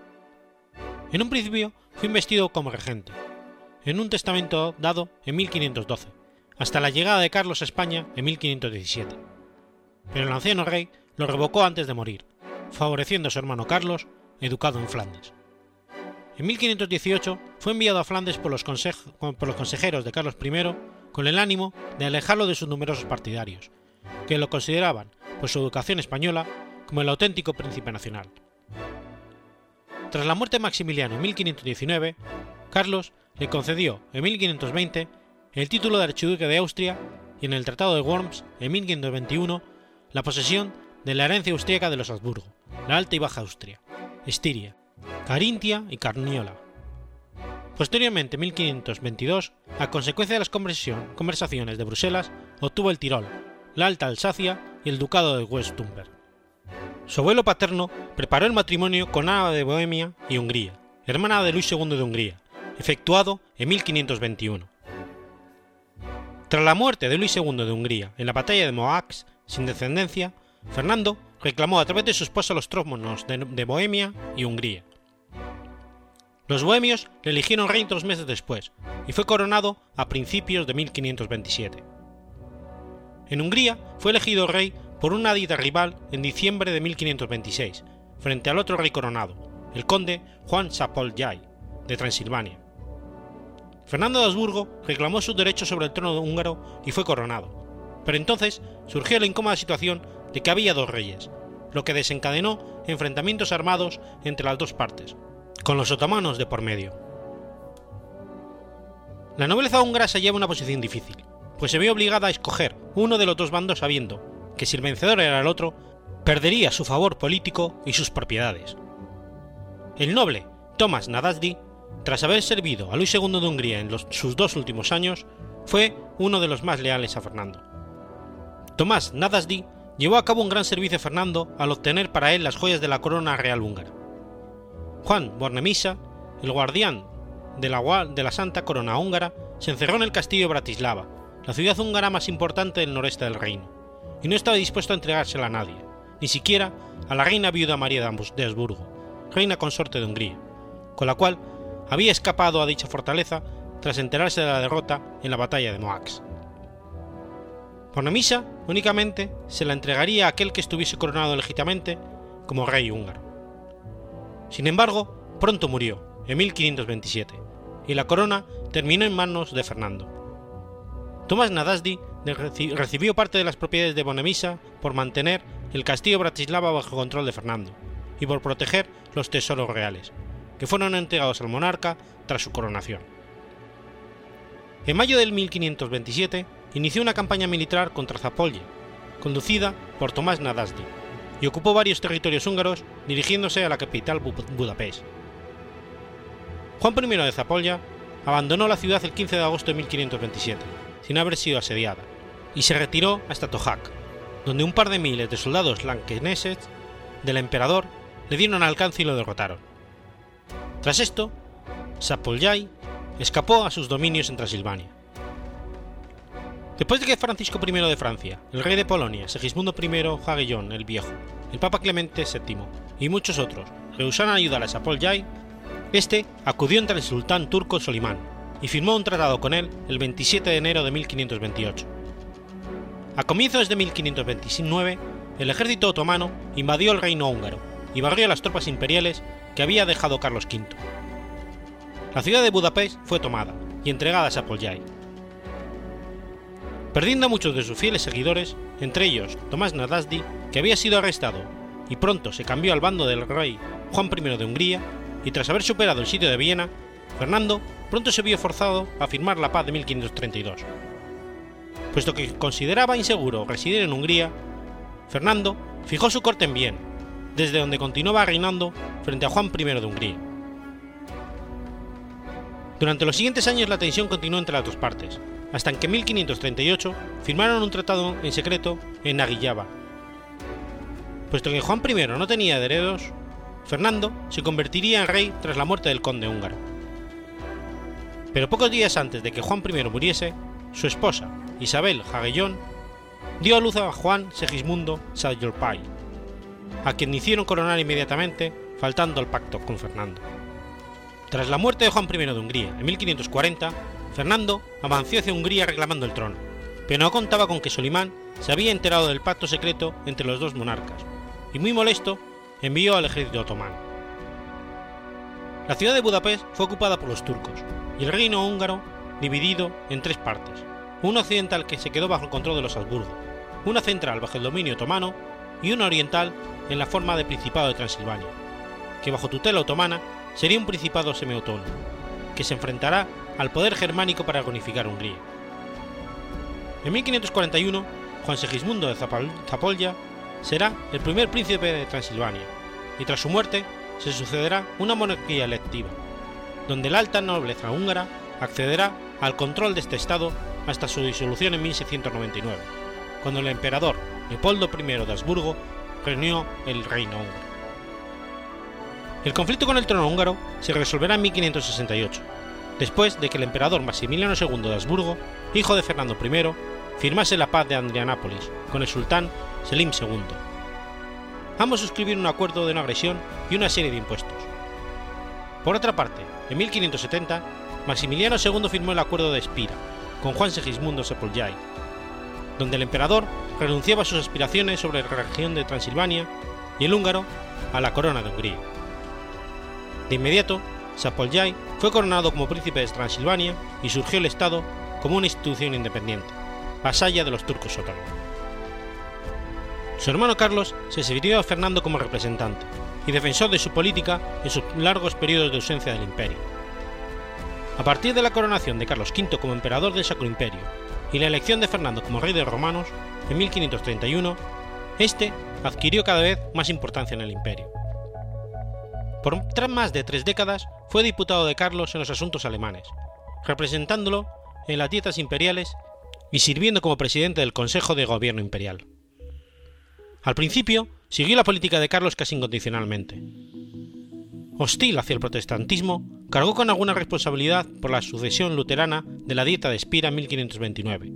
En un principio fue investido como regente, en un testamento dado en 1512, hasta la llegada de Carlos a España en 1517. Pero el anciano rey lo revocó antes de morir, favoreciendo a su hermano Carlos, educado en Flandes. En 1518 fue enviado a Flandes por los, por los, consejeros de Carlos I con el ánimo de alejarlo de sus numerosos partidarios, que lo consideraban, por su educación española, como el auténtico príncipe nacional. Tras la muerte de Maximiliano en 1519, Carlos le concedió en 1520 el título de archiduque de Austria y en el Tratado de Worms en 1521 la posesión de la herencia austríaca de los Habsburgo, la Alta y Baja Austria, Estiria, Carintia y Carniola. Posteriormente, en 1522, a consecuencia de las conversaciones de Bruselas, obtuvo el Tirol, la Alta Alsacia y el Ducado de Westumberg. Su abuelo paterno preparó el matrimonio con Ana de Bohemia y Hungría, hermana de Luis II de Hungría, efectuado en 1521. Tras la muerte de Luis II de Hungría en la batalla de Moax, sin descendencia, Fernando reclamó a través de su esposa los trómonos de, de Bohemia y Hungría. Los bohemios le eligieron rey dos meses después y fue coronado a principios de 1527. En Hungría fue elegido rey por una dita rival en diciembre de 1526, frente al otro rey coronado, el conde Juan Sapoljai, de Transilvania. Fernando de Habsburgo reclamó sus derechos sobre el trono húngaro y fue coronado, pero entonces surgió la incómoda situación de que había dos reyes, lo que desencadenó enfrentamientos armados entre las dos partes, con los otomanos de por medio. La nobleza húngara se lleva una posición difícil, pues se vio obligada a escoger uno de los dos bandos sabiendo que si el vencedor era el otro, perdería su favor político y sus propiedades. El noble Tomás Nadasdi, tras haber servido a Luis II de Hungría en sus dos últimos años, fue uno de los más leales a Fernando. Tomás Nadasdi llevó a cabo un gran servicio a Fernando al obtener para él las joyas de la corona real húngara. Juan Bornemisa, el guardián de la, Santa Corona húngara, se encerró en el castillo de Bratislava, la ciudad húngara más importante del noreste del reino, y no estaba dispuesto a entregársela a nadie, ni siquiera a la reina viuda María de Habsburgo, reina consorte de Hungría, con la cual había escapado a dicha fortaleza tras enterarse de la derrota en la batalla de Moax. Bornemisa únicamente se la entregaría a aquel que estuviese coronado legítimamente como rey húngaro. Sin embargo, pronto murió, en 1527, y la corona terminó en manos de Fernando. Tomás Nadasdi recibió parte de las propiedades de Bonemisa por mantener el castillo Bratislava bajo control de Fernando, y por proteger los tesoros reales, que fueron entregados al monarca tras su coronación. En mayo del 1527 inició una campaña militar contra Zapolye, conducida por Tomás Nadasdi, y ocupó varios territorios húngaros dirigiéndose a la capital Budapest. Juan I de Zapolya abandonó la ciudad el 15 de agosto de 1527, sin haber sido asediada, y se retiró hasta Tohac, donde un par de miles de soldados lankeneses del emperador le dieron alcance y lo derrotaron. Tras esto, Zapolyai escapó a sus dominios en Transilvania. Después de que Francisco I de Francia, el rey de Polonia, Segismundo I Jagellón el Viejo, el Papa Clemente VII y muchos otros rehusaron ayudar a Zapolyai, este acudió ante el sultán turco Solimán y firmó un tratado con él el 27 de enero de 1528. A comienzos de 1529, el ejército otomano invadió el reino húngaro y barrió las tropas imperiales que había dejado Carlos V. La ciudad de Budapest fue tomada y entregada a Zapolyai. Perdiendo a muchos de sus fieles seguidores, entre ellos Tomás Nadasdi, que había sido arrestado y pronto se cambió al bando del rey Juan I de Hungría, y tras haber superado el sitio de Viena, Fernando pronto se vio forzado a firmar la paz de 1532. Puesto que consideraba inseguro residir en Hungría, Fernando fijó su corte en Viena, desde donde continuaba reinando frente a Juan I de Hungría. Durante los siguientes años la tensión continuó entre las dos partes, hasta que en 1538 firmaron un tratado en secreto en Naguillaba. Puesto que Juan I no tenía herederos, Fernando se convertiría en rey tras la muerte del conde húngaro. Pero pocos días antes de que Juan I muriese, su esposa, Isabel Jagellón, dio a luz a Juan Segismundo Sayolpai, a quien hicieron coronar inmediatamente, faltando al pacto con Fernando. Tras la muerte de Juan I de Hungría en 1540, Fernando avanzó hacia Hungría reclamando el trono, pero no contaba con que Solimán se había enterado del pacto secreto entre los dos monarcas, y muy molesto envió al ejército otomano. La ciudad de Budapest fue ocupada por los turcos y el reino húngaro dividido en tres partes, una occidental que se quedó bajo el control de los Habsburgo, una central bajo el dominio otomano y una oriental en la forma de Principado de Transilvania, que bajo tutela otomana sería un principado semiautónomo, que se enfrentará al poder germánico para reunificar Hungría. En 1541, Juan Segismundo de Zapolya será el primer príncipe de Transilvania, y tras su muerte se sucederá una monarquía electiva, donde la alta nobleza húngara accederá al control de este estado hasta su disolución en 1699, cuando el emperador Leopoldo I de Habsburgo reunió el reino húngaro. El conflicto con el trono húngaro se resolverá en 1568, después de que el emperador Maximiliano II de Habsburgo, hijo de Fernando I, firmase la paz de Adrianápolis con el sultán Selim II. Ambos suscribieron un acuerdo de no agresión y una serie de impuestos. Por otra parte, en 1570, Maximiliano II firmó el acuerdo de Espira con Juan Segismundo Sepolyai, donde el emperador renunciaba a sus aspiraciones sobre la región de Transilvania y el húngaro a la corona de Hungría. De inmediato, Sepolyai fue coronado como príncipe de Transilvania y surgió el Estado como una institución independiente, vasalla de los turcos otomanos. Su hermano Carlos se sirvió a Fernando como representante y defensor de su política en sus largos periodos de ausencia del imperio. A partir de la coronación de Carlos V como emperador del Sacro Imperio y la elección de Fernando como rey de los romanos en 1531, este adquirió cada vez más importancia en el imperio. Por más de tres décadas fue diputado de Carlos en los asuntos alemanes, representándolo en las dietas imperiales y sirviendo como presidente del Consejo de Gobierno Imperial. Al principio, siguió la política de Carlos casi incondicionalmente. Hostil hacia el protestantismo, cargó con alguna responsabilidad por la sucesión luterana de la Dieta de Spira en 1529,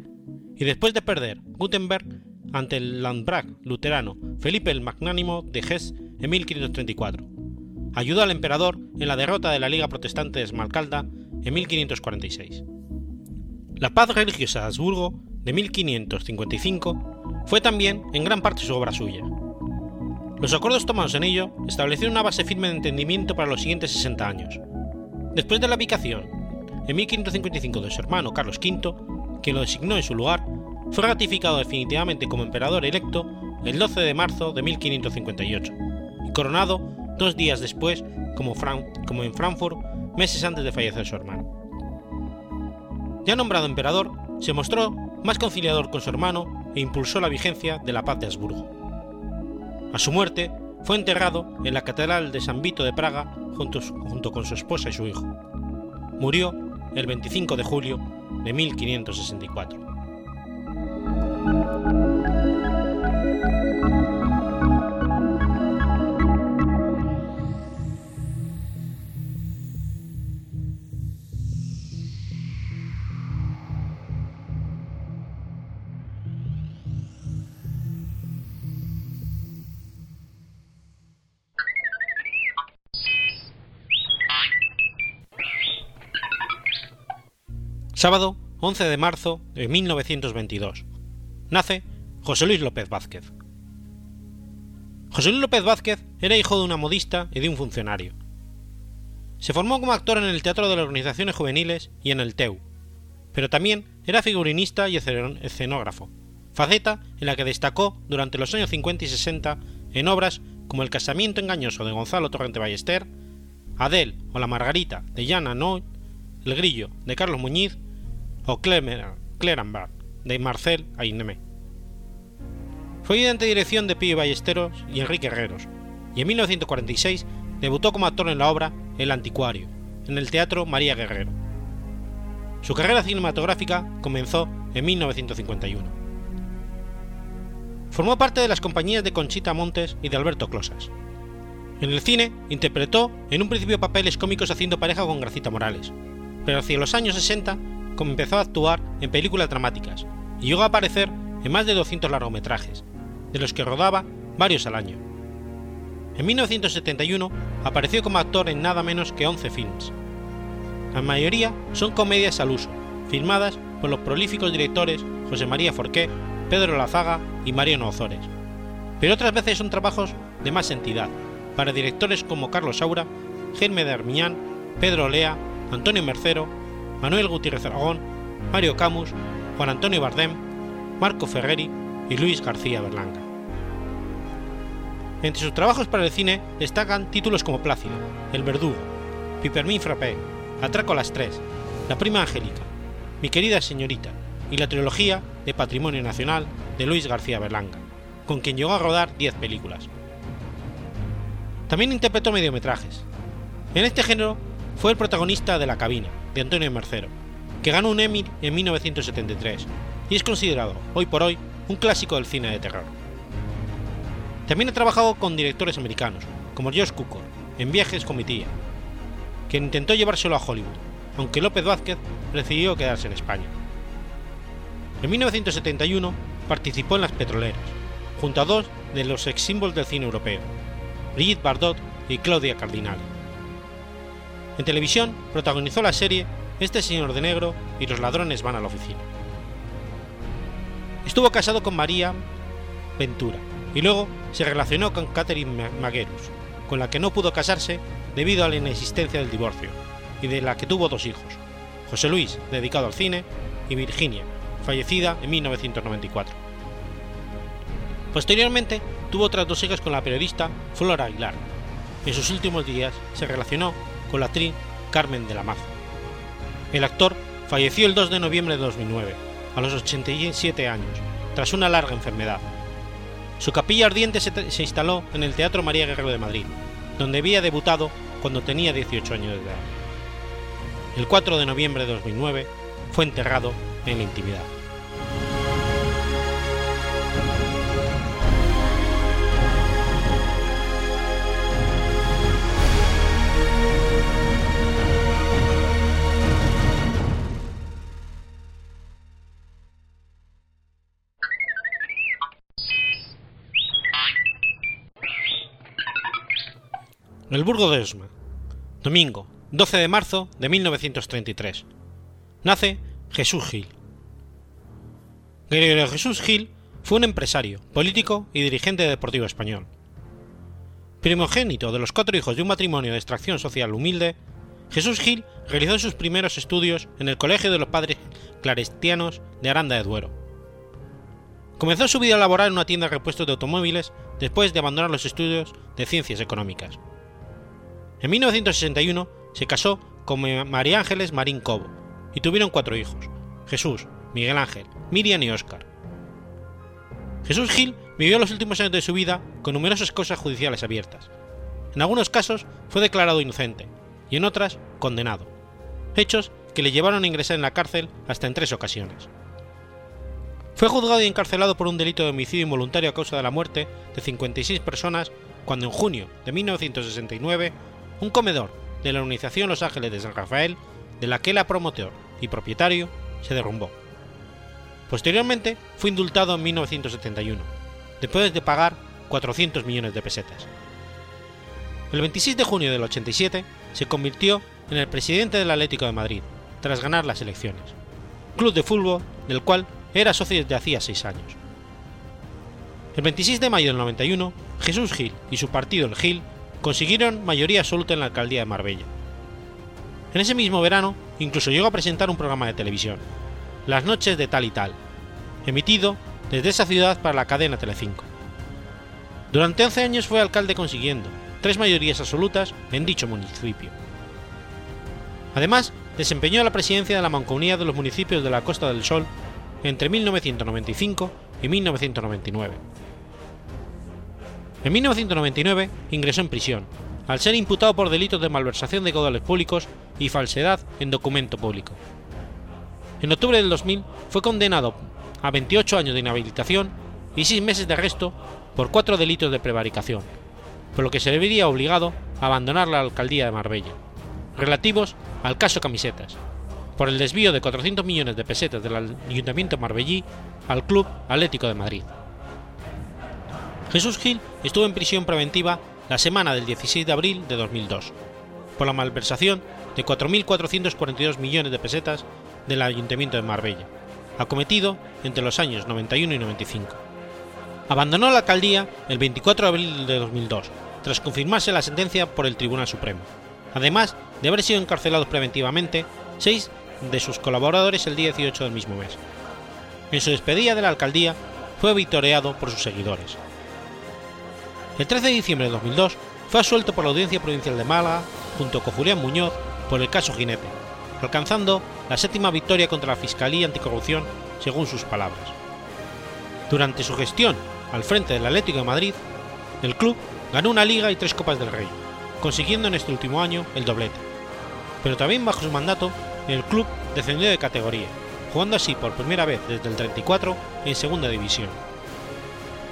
y después de perder Gutenberg ante el Landbrag luterano Felipe el Magnánimo de Hesse en 1534, ayudó al emperador en la derrota de la Liga Protestante de Esmalcalda en 1546. La paz religiosa de Habsburgo de 1555 fue también en gran parte su obra suya. Los acuerdos tomados en ello establecieron una base firme de entendimiento para los siguientes 60 años. Después de la aplicación, en 1555 de su hermano Carlos V, quien lo designó en su lugar, fue ratificado definitivamente como emperador electo el 12 de marzo de 1558 y coronado dos días después, como, en Frankfurt, meses antes de fallecer su hermano. Ya nombrado emperador, se mostró más conciliador con su hermano e impulsó la vigencia de la paz de Habsburgo. A su muerte, fue enterrado en la Catedral de San Vito de Praga junto, junto con su esposa y su hijo. Murió el 25 de julio de 1564. Sábado 11 de marzo de 1922. Nace José Luis López Vázquez. José Luis López Vázquez era hijo de una modista y de un funcionario. Se formó como actor en el Teatro de las Organizaciones Juveniles y en el TEU, pero también era figurinista y escenógrafo, faceta en la que destacó durante los años 50 y 60 en obras como El casamiento engañoso de Gonzalo Torrente Ballester, Adele o La Margarita de Jan Anot, El grillo de Carlos Muñiz o Clerambar, de Marcel Ainemé. Fue ayudante de dirección de Pío Ballesteros y Enrique Herreros, y en 1946 debutó como actor en la obra El Anticuario, en el Teatro María Guerrero. Su carrera cinematográfica comenzó en 1951. Formó parte de las compañías de Conchita Montes y de Alberto Closas. En el cine interpretó en un principio papeles cómicos haciendo pareja con Gracita Morales, pero hacia los años 60 empezó a actuar en películas dramáticas y llegó a aparecer en más de 200 largometrajes, de los que rodaba varios al año. En 1971 apareció como actor en nada menos que 11 films. La mayoría son comedias al uso, filmadas por los prolíficos directores José María Forqué, Pedro Lazaga y Mariano Ozores, pero otras veces son trabajos de más entidad, para directores como Carlos Saura, Germe de Armiñán, Pedro Lea, Antonio Mercero Manuel Gutiérrez Aragón, Mario Camus, Juan Antonio Bardem, Marco Ferreri y Luis García Berlanga. Entre sus trabajos para el cine destacan títulos como Plácido, El Verdugo, Pipermin Frappé, Atraco a las Tres, La Prima Angélica, Mi querida señorita y la trilogía de Patrimonio Nacional de Luis García Berlanga, con quien llegó a rodar 10 películas. También interpretó mediometrajes. En este género fue el protagonista de La Cabina, de Antonio Mercero, que ganó un Emmy en 1973 y es considerado, hoy por hoy, un clásico del cine de terror. También ha trabajado con directores americanos, como George Cukor, en Viajes con mi tía, quien intentó llevárselo a Hollywood, aunque López Vázquez decidió quedarse en España. En 1971 participó en Las Petroleras, junto a dos de los ex símbolos del cine europeo, Brigitte Bardot y Claudia Cardinale. En televisión protagonizó la serie Este señor de negro y los ladrones van a la oficina. Estuvo casado con María Ventura y luego se relacionó con Catherine Maguerus, con la que no pudo casarse debido a la inexistencia del divorcio, y de la que tuvo dos hijos, José Luis, dedicado al cine, y Virginia, fallecida en 1994. Posteriormente tuvo otras dos hijas con la periodista Flora Aguilar. En sus últimos días se relacionó con Carmen de la Maza. El actor falleció el 2 de noviembre de 2009, a los 87 años, tras una larga enfermedad. Su capilla ardiente se, se instaló en el Teatro María Guerrero de Madrid, donde había debutado cuando tenía 18 años de edad. El 4 de noviembre de 2009 fue enterrado en la intimidad. El Burgo de Osma. Domingo, 12 de marzo de 1933. Nace Jesús Gil. Gregorio Jesús Gil fue un empresario, político y dirigente deportivo español. Primogénito de los cuatro hijos de un matrimonio de extracción social humilde, Jesús Gil realizó sus primeros estudios en el Colegio de los Padres Clarestianos de Aranda de Duero. Comenzó su vida laboral en una tienda de repuestos de automóviles después de abandonar los estudios de ciencias económicas En 1961 se casó con María Ángeles Marín Cobo y tuvieron cuatro hijos, Jesús, Miguel Ángel, Miriam y Óscar. Jesús Gil vivió los últimos años de su vida con numerosas causas judiciales abiertas. En algunos casos fue declarado inocente y en otras condenado, hechos que le llevaron a ingresar en la cárcel hasta en tres ocasiones. Fue juzgado y encarcelado por un delito de homicidio involuntario a causa de la muerte de 56 personas cuando en junio de 1969 un comedor de la Organización Los Ángeles de San Rafael, de la que era promotor y propietario, se derrumbó. Posteriormente fue indultado en 1971, después de pagar 400 millones de pesetas. El 26 de junio del 87 se convirtió en el presidente del Atlético de Madrid, tras ganar las elecciones, club de fútbol del cual era socio desde hacía seis años. El 26 de mayo del 91, Jesús Gil y su partido el Gil consiguieron mayoría absoluta en la alcaldía de Marbella. En ese mismo verano, incluso llegó a presentar un programa de televisión, Las noches de tal y tal, emitido desde esa ciudad para la cadena Telecinco. Durante 11 años fue alcalde consiguiendo tres mayorías absolutas en dicho municipio. Además, desempeñó la presidencia de la Mancomunidad de los Municipios de la Costa del Sol entre 1995 y 1999. En 1999 ingresó en prisión, al ser imputado por delitos de malversación de caudales públicos y falsedad en documento público. En octubre del 2000 fue condenado a 28 años de inhabilitación y 6 meses de arresto por cuatro delitos de prevaricación, por lo que se le vería obligado a abandonar la alcaldía de Marbella, relativos al caso Camisetas, por el desvío de 400 millones de pesetas del Ayuntamiento marbellí al Club Atlético de Madrid. Jesús Gil estuvo en prisión preventiva la semana del 16 de abril de 2002, por la malversación de 4.442 millones de pesetas del Ayuntamiento de Marbella, acometido entre los años 91 y 95. Abandonó la alcaldía el 24 de abril de 2002, tras confirmarse la sentencia por el Tribunal Supremo, además de haber sido encarcelados preventivamente seis de sus colaboradores el día 18 del mismo mes. En su despedida de la alcaldía fue victoriado por sus seguidores. El 13 de diciembre de 2002 fue asuelto por la Audiencia Provincial de Málaga junto con Julián Muñoz por el caso Jinete, alcanzando la séptima victoria contra la Fiscalía Anticorrupción según sus palabras. Durante su gestión al frente del Atlético de Madrid, el club ganó una liga y tres copas del Rey, consiguiendo en este último año el doblete. Pero también bajo su mandato, el club descendió de categoría, jugando así por primera vez desde el 34 en segunda división.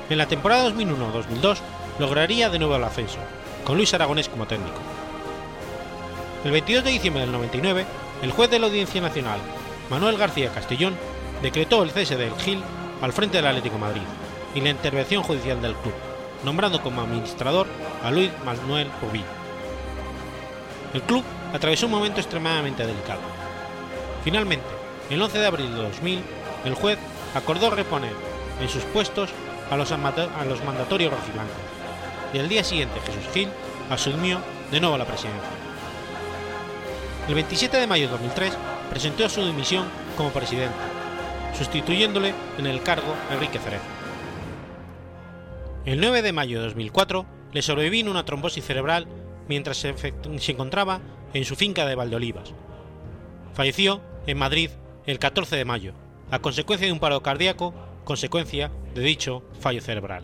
En la temporada 2001-2002 lograría de nuevo el ascenso, con Luis Aragonés como técnico. El 22 de diciembre del 99, el juez de la Audiencia Nacional, Manuel García Castellón, decretó el cese del Gil al frente del Atlético Madrid y la intervención judicial del club, nombrando como administrador a Luis Manuel Rubí. El club atravesó un momento extremadamente delicado. Finalmente, el 11 de abril de 2000, el juez acordó reponer en sus puestos a los, a los mandatorios rojiblancos, y al día siguiente Jesús Gil asumió de nuevo la presidencia. El 27 de mayo de 2003 presentó su dimisión como presidente, sustituyéndole en el cargo Enrique Cerezo. El 9 de mayo de 2004 le sobrevino una trombosis cerebral mientras se, se encontraba en su finca de Valdeolivas. Falleció en Madrid el 14 de mayo, a consecuencia de un paro cardíaco, consecuencia de dicho fallo cerebral.